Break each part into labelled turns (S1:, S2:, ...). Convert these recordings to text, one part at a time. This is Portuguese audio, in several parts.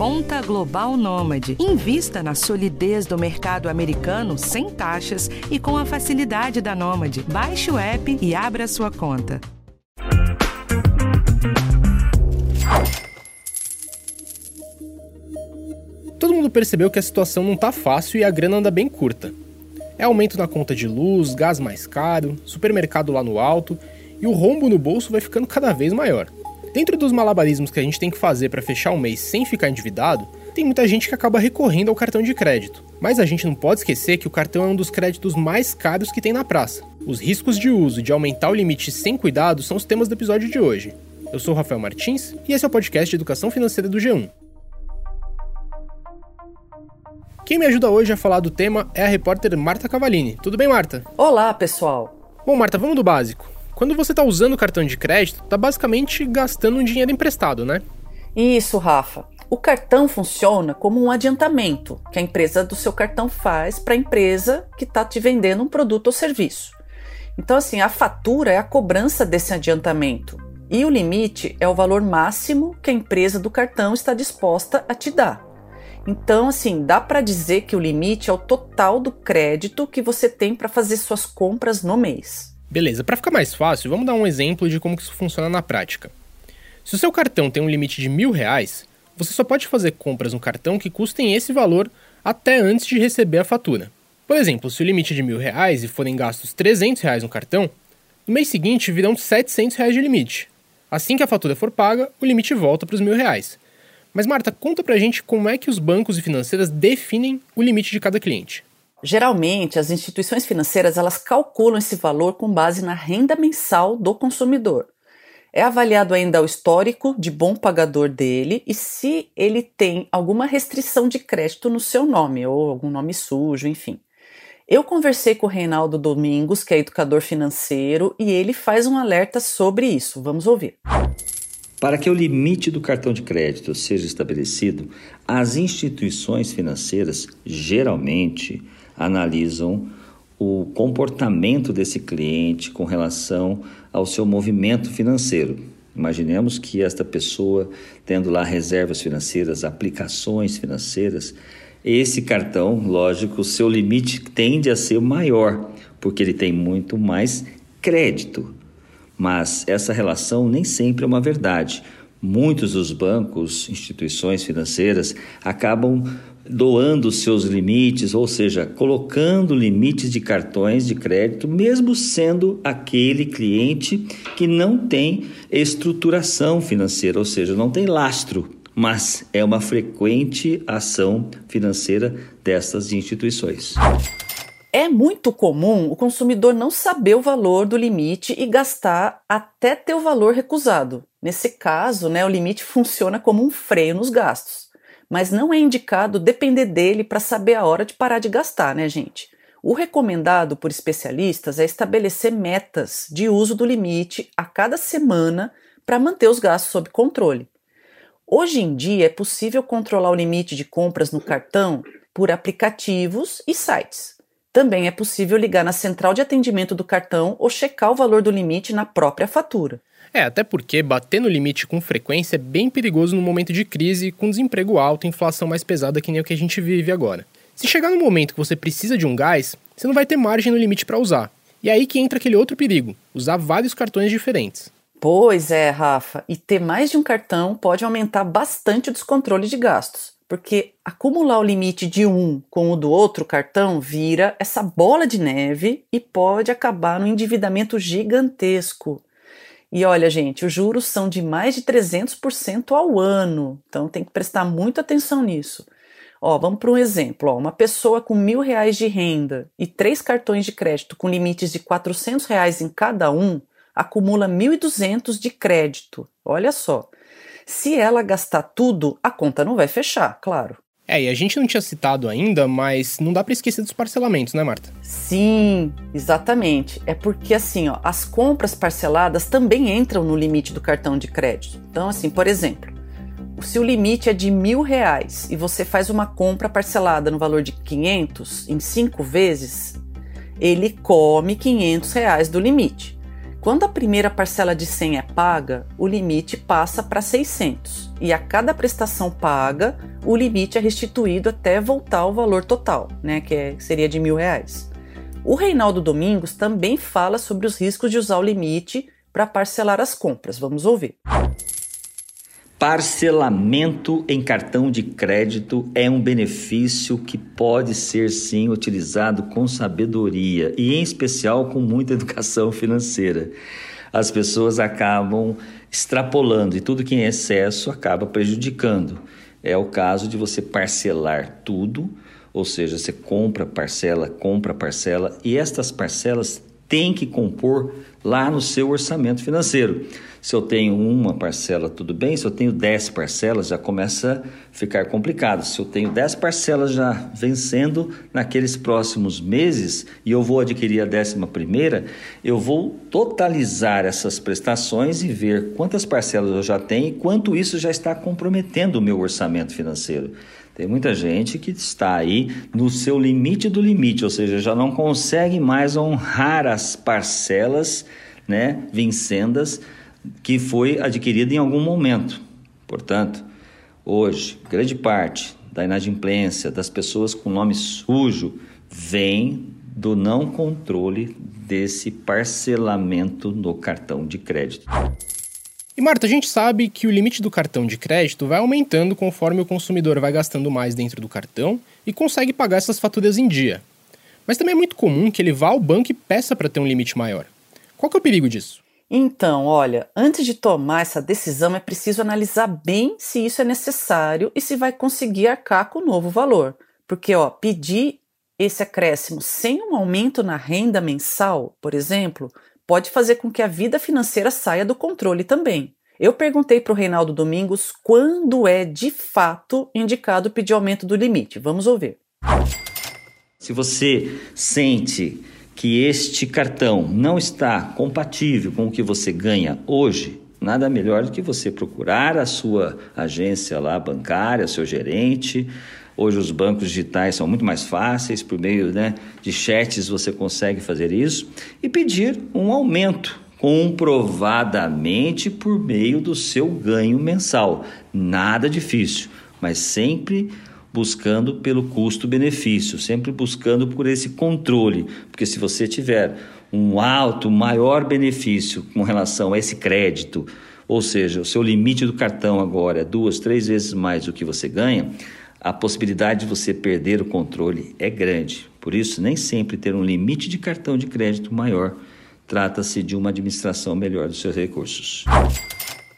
S1: Conta Global Nômade. Invista na solidez do mercado americano sem taxas e com a facilidade da Nômade. Baixe o app e abra sua conta.
S2: Todo mundo percebeu que a situação não tá fácil e a grana anda bem curta. É aumento na conta de luz, gás mais caro, supermercado lá no alto e o rombo no bolso vai ficando cada vez maior. Dentro dos malabarismos que a gente tem que fazer para fechar o mês sem ficar endividado, tem muita gente que acaba recorrendo ao cartão de crédito. Mas a gente não pode esquecer que o cartão é um dos créditos mais caros que tem na praça. Os riscos de uso de aumentar o limite sem cuidado são os temas do episódio de hoje. Eu sou o Rafael Martins e esse é o podcast de Educação Financeira do G1. Quem me ajuda hoje a falar do tema é a repórter Marta Cavalini. Tudo bem, Marta?
S3: Olá, pessoal.
S2: Bom, Marta, vamos do básico. Quando você está usando o cartão de crédito, está basicamente gastando um dinheiro emprestado, né?
S3: Isso, Rafa. O cartão funciona como um adiantamento que a empresa do seu cartão faz para a empresa que está te vendendo um produto ou serviço. Então, assim, a fatura é a cobrança desse adiantamento e o limite é o valor máximo que a empresa do cartão está disposta a te dar. Então, assim, dá para dizer que o limite é o total do crédito que você tem para fazer suas compras no mês.
S2: Beleza, para ficar mais fácil, vamos dar um exemplo de como isso funciona na prática. Se o seu cartão tem um limite de mil reais, você só pode fazer compras no cartão que custem esse valor até antes de receber a fatura. Por exemplo, se o limite é de mil reais e forem gastos 300 reais no cartão, no mês seguinte virão 700 reais de limite. Assim que a fatura for paga, o limite volta para os mil reais. Mas Marta, conta pra gente como é que os bancos e financeiras definem o limite de cada cliente.
S3: Geralmente, as instituições financeiras elas calculam esse valor com base na renda mensal do consumidor. É avaliado ainda o histórico de bom pagador dele e se ele tem alguma restrição de crédito no seu nome ou algum nome sujo, enfim. Eu conversei com o Reinaldo Domingos, que é educador financeiro, e ele faz um alerta sobre isso. Vamos ouvir.
S4: Para que o limite do cartão de crédito seja estabelecido, as instituições financeiras geralmente analisam o comportamento desse cliente com relação ao seu movimento financeiro. Imaginemos que esta pessoa, tendo lá reservas financeiras, aplicações financeiras, esse cartão, lógico, seu limite tende a ser maior, porque ele tem muito mais crédito. Mas essa relação nem sempre é uma verdade. Muitos dos bancos, instituições financeiras, acabam doando seus limites, ou seja, colocando limites de cartões de crédito, mesmo sendo aquele cliente que não tem estruturação financeira, ou seja, não tem lastro, mas é uma frequente ação financeira dessas instituições.
S3: É muito comum o consumidor não saber o valor do limite e gastar até ter o valor recusado. Nesse caso, né, o limite funciona como um freio nos gastos. Mas não é indicado depender dele para saber a hora de parar de gastar, né, gente? O recomendado por especialistas é estabelecer metas de uso do limite a cada semana para manter os gastos sob controle. Hoje em dia é possível controlar o limite de compras no cartão por aplicativos e sites. Também é possível ligar na central de atendimento do cartão ou checar o valor do limite na própria fatura.
S2: É, até porque bater no limite com frequência é bem perigoso no momento de crise, com desemprego alto e inflação mais pesada que nem o que a gente vive agora. Se chegar no momento que você precisa de um gás, você não vai ter margem no limite para usar. E é aí que entra aquele outro perigo, usar vários cartões diferentes.
S3: Pois é, Rafa, e ter mais de um cartão pode aumentar bastante o descontrole de gastos porque acumular o limite de um com o do outro cartão vira essa bola de neve e pode acabar no endividamento gigantesco. E olha, gente, os juros são de mais de 300% ao ano, então tem que prestar muita atenção nisso. Ó, vamos para um exemplo. Ó, uma pessoa com mil reais de renda e três cartões de crédito com limites de 400 reais em cada um acumula 1.200 de crédito. Olha só. Se ela gastar tudo, a conta não vai fechar, claro.
S2: É, e a gente não tinha citado ainda, mas não dá para esquecer dos parcelamentos, né, Marta?
S3: Sim, exatamente. É porque assim, ó, as compras parceladas também entram no limite do cartão de crédito. Então, assim, por exemplo, se o limite é de mil reais e você faz uma compra parcelada no valor de 500 em cinco vezes, ele come 500 reais do limite. Quando a primeira parcela de 100 é paga, o limite passa para 600 e a cada prestação paga, o limite é restituído até voltar ao valor total, né, que é, seria de mil reais. O Reinaldo Domingos também fala sobre os riscos de usar o limite para parcelar as compras. Vamos ouvir.
S4: Parcelamento em cartão de crédito é um benefício que pode ser sim utilizado com sabedoria e, em especial, com muita educação financeira. As pessoas acabam extrapolando e tudo que em excesso acaba prejudicando. É o caso de você parcelar tudo, ou seja, você compra parcela, compra parcela e estas parcelas têm que compor lá no seu orçamento financeiro. Se eu tenho uma parcela, tudo bem. Se eu tenho 10 parcelas, já começa a ficar complicado. Se eu tenho 10 parcelas já vencendo naqueles próximos meses e eu vou adquirir a décima primeira, eu vou totalizar essas prestações e ver quantas parcelas eu já tenho e quanto isso já está comprometendo o meu orçamento financeiro. Tem muita gente que está aí no seu limite do limite, ou seja, já não consegue mais honrar as parcelas né, vincendas que foi adquirida em algum momento. Portanto, hoje, grande parte da inadimplência das pessoas com nome sujo vem do não controle desse parcelamento no cartão de crédito.
S2: E Marta, a gente sabe que o limite do cartão de crédito vai aumentando conforme o consumidor vai gastando mais dentro do cartão e consegue pagar essas faturas em dia. Mas também é muito comum que ele vá ao banco e peça para ter um limite maior. Qual que é o perigo disso?
S3: Então, olha, antes de tomar essa decisão é preciso analisar bem se isso é necessário e se vai conseguir arcar com o novo valor. Porque, ó, pedir esse acréscimo sem um aumento na renda mensal, por exemplo, pode fazer com que a vida financeira saia do controle também. Eu perguntei para o Reinaldo Domingos quando é de fato indicado pedir aumento do limite. Vamos ouvir.
S4: Se você sente que este cartão não está compatível com o que você ganha hoje, nada melhor do que você procurar a sua agência lá bancária, seu gerente. Hoje os bancos digitais são muito mais fáceis, por meio né, de chats você consegue fazer isso e pedir um aumento comprovadamente por meio do seu ganho mensal. Nada difícil, mas sempre buscando pelo custo-benefício, sempre buscando por esse controle, porque se você tiver um alto, maior benefício com relação a esse crédito, ou seja, o seu limite do cartão agora é duas, três vezes mais do que você ganha, a possibilidade de você perder o controle é grande. Por isso, nem sempre ter um limite de cartão de crédito maior trata-se de uma administração melhor dos seus recursos.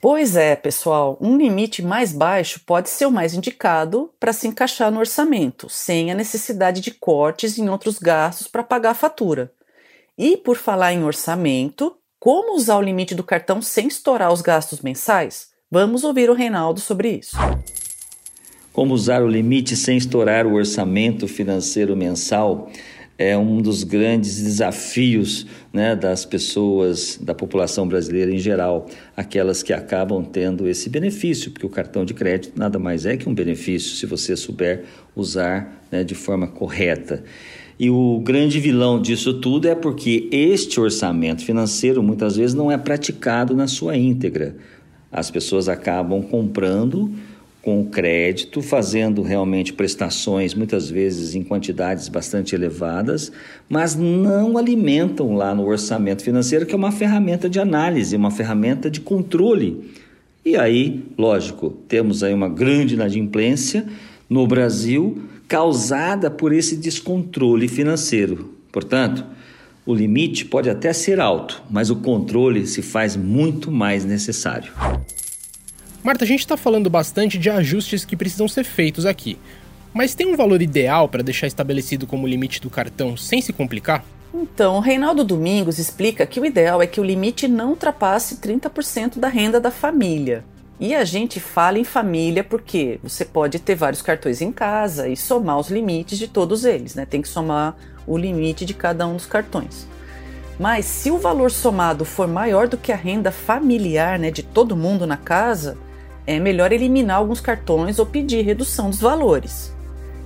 S3: Pois é, pessoal, um limite mais baixo pode ser o mais indicado para se encaixar no orçamento, sem a necessidade de cortes em outros gastos para pagar a fatura. E por falar em orçamento, como usar o limite do cartão sem estourar os gastos mensais? Vamos ouvir o Reinaldo sobre isso.
S4: Como usar o limite sem estourar o orçamento financeiro mensal é um dos grandes desafios né, das pessoas, da população brasileira em geral, aquelas que acabam tendo esse benefício, porque o cartão de crédito nada mais é que um benefício se você souber usar né, de forma correta. E o grande vilão disso tudo é porque este orçamento financeiro muitas vezes não é praticado na sua íntegra. As pessoas acabam comprando com o crédito, fazendo realmente prestações, muitas vezes em quantidades bastante elevadas, mas não alimentam lá no orçamento financeiro, que é uma ferramenta de análise, uma ferramenta de controle. E aí, lógico, temos aí uma grande inadimplência no Brasil causada por esse descontrole financeiro. Portanto, o limite pode até ser alto, mas o controle se faz muito mais necessário.
S2: Marta, a gente está falando bastante de ajustes que precisam ser feitos aqui, mas tem um valor ideal para deixar estabelecido como limite do cartão sem se complicar?
S3: Então, o Reinaldo Domingos explica que o ideal é que o limite não ultrapasse 30% da renda da família. E a gente fala em família porque você pode ter vários cartões em casa e somar os limites de todos eles, né? Tem que somar o limite de cada um dos cartões. Mas se o valor somado for maior do que a renda familiar, né, de todo mundo na casa, é melhor eliminar alguns cartões ou pedir redução dos valores.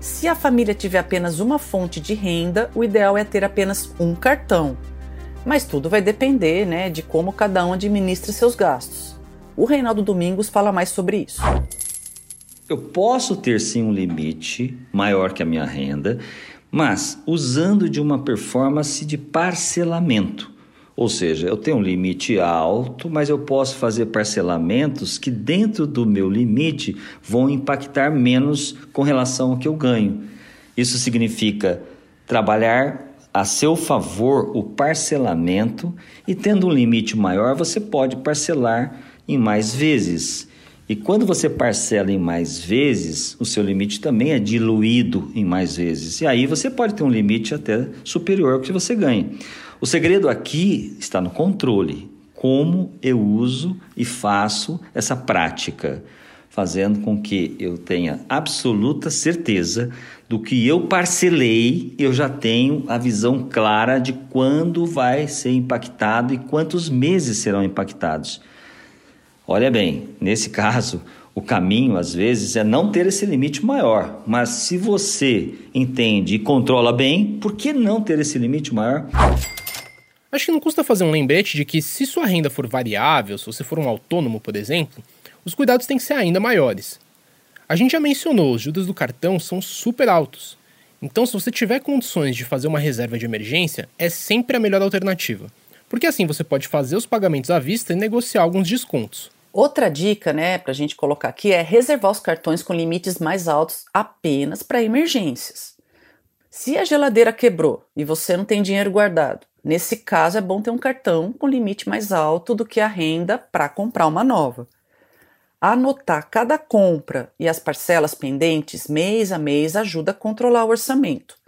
S3: Se a família tiver apenas uma fonte de renda, o ideal é ter apenas um cartão. Mas tudo vai depender né, de como cada um administra seus gastos. O Reinaldo Domingos fala mais sobre isso.
S4: Eu posso ter sim um limite maior que a minha renda, mas usando de uma performance de parcelamento. Ou seja, eu tenho um limite alto, mas eu posso fazer parcelamentos que, dentro do meu limite, vão impactar menos com relação ao que eu ganho. Isso significa trabalhar a seu favor o parcelamento e, tendo um limite maior, você pode parcelar em mais vezes. E quando você parcela em mais vezes, o seu limite também é diluído em mais vezes. E aí você pode ter um limite até superior ao que você ganha. O segredo aqui está no controle. Como eu uso e faço essa prática, fazendo com que eu tenha absoluta certeza do que eu parcelei, eu já tenho a visão clara de quando vai ser impactado e quantos meses serão impactados. Olha bem, nesse caso, o caminho às vezes é não ter esse limite maior, mas se você entende e controla bem, por que não ter esse limite maior?
S2: Acho que não custa fazer um lembrete de que se sua renda for variável, se você for um autônomo, por exemplo, os cuidados têm que ser ainda maiores. A gente já mencionou, os juros do cartão são super altos. Então, se você tiver condições de fazer uma reserva de emergência, é sempre a melhor alternativa. Porque assim você pode fazer os pagamentos à vista e negociar alguns descontos.
S3: Outra dica, né, para a gente colocar aqui é reservar os cartões com limites mais altos apenas para emergências. Se a geladeira quebrou e você não tem dinheiro guardado, Nesse caso, é bom ter um cartão com limite mais alto do que a renda para comprar uma nova. Anotar cada compra e as parcelas pendentes mês a mês ajuda a controlar o orçamento.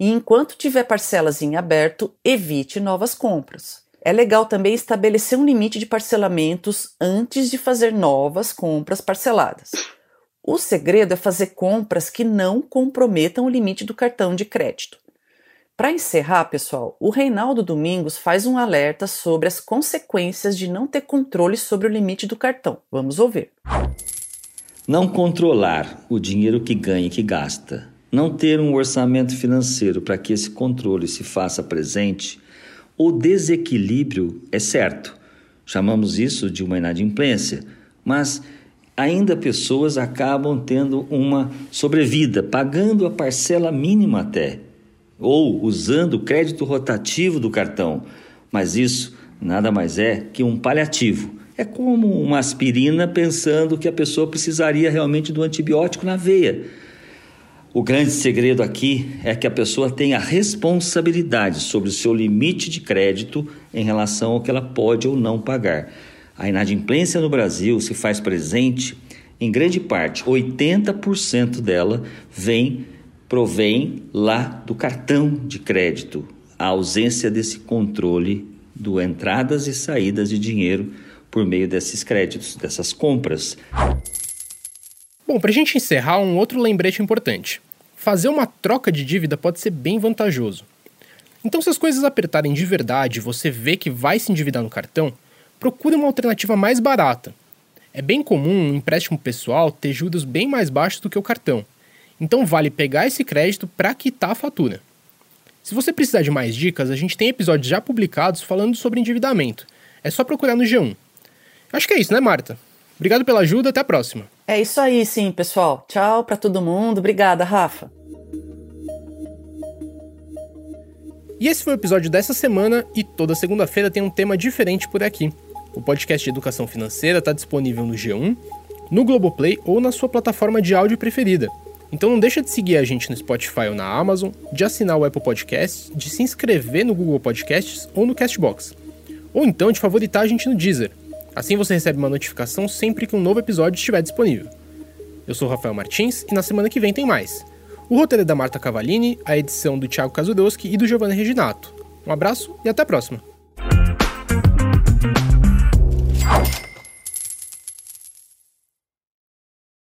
S3: E enquanto tiver parcelas em aberto, evite novas compras. É legal também estabelecer um limite de parcelamentos antes de fazer novas compras parceladas. O segredo é fazer compras que não comprometam o limite do cartão de crédito. Para encerrar, pessoal, o Reinaldo Domingos faz um alerta sobre as consequências de não ter controle sobre o limite do cartão. Vamos ouvir.
S4: Não controlar o dinheiro que ganha e que gasta, não ter um orçamento financeiro para que esse controle se faça presente, o desequilíbrio é certo. Chamamos isso de uma inadimplência, mas ainda pessoas acabam tendo uma sobrevida, pagando a parcela mínima até ou usando o crédito rotativo do cartão, mas isso nada mais é que um paliativo. É como uma aspirina pensando que a pessoa precisaria realmente do antibiótico na veia. O grande segredo aqui é que a pessoa tenha responsabilidade sobre o seu limite de crédito em relação ao que ela pode ou não pagar. A inadimplência no Brasil se faz presente em grande parte, 80% dela vem provém lá do cartão de crédito, a ausência desse controle do entradas e saídas de dinheiro por meio desses créditos, dessas compras.
S2: Bom, para a gente encerrar, um outro lembrete importante. Fazer uma troca de dívida pode ser bem vantajoso. Então, se as coisas apertarem de verdade e você vê que vai se endividar no cartão, procure uma alternativa mais barata. É bem comum um empréstimo pessoal ter juros bem mais baixos do que o cartão. Então vale pegar esse crédito para quitar a fatura. Se você precisar de mais dicas, a gente tem episódios já publicados falando sobre endividamento. É só procurar no G1. Acho que é isso, né, Marta? Obrigado pela ajuda, até a próxima.
S3: É isso aí, sim, pessoal. Tchau para todo mundo. Obrigada, Rafa.
S2: E esse foi o episódio dessa semana e toda segunda-feira tem um tema diferente por aqui. O podcast de educação financeira está disponível no G1, no Globoplay ou na sua plataforma de áudio preferida. Então não deixa de seguir a gente no Spotify ou na Amazon, de assinar o Apple Podcasts, de se inscrever no Google Podcasts ou no Castbox. Ou então de favoritar a gente no Deezer. Assim você recebe uma notificação sempre que um novo episódio estiver disponível. Eu sou Rafael Martins e na semana que vem tem mais. O roteiro é da Marta Cavalini, a edição do Thiago Kazudowski e do Giovanni Reginato. Um abraço e até a próxima!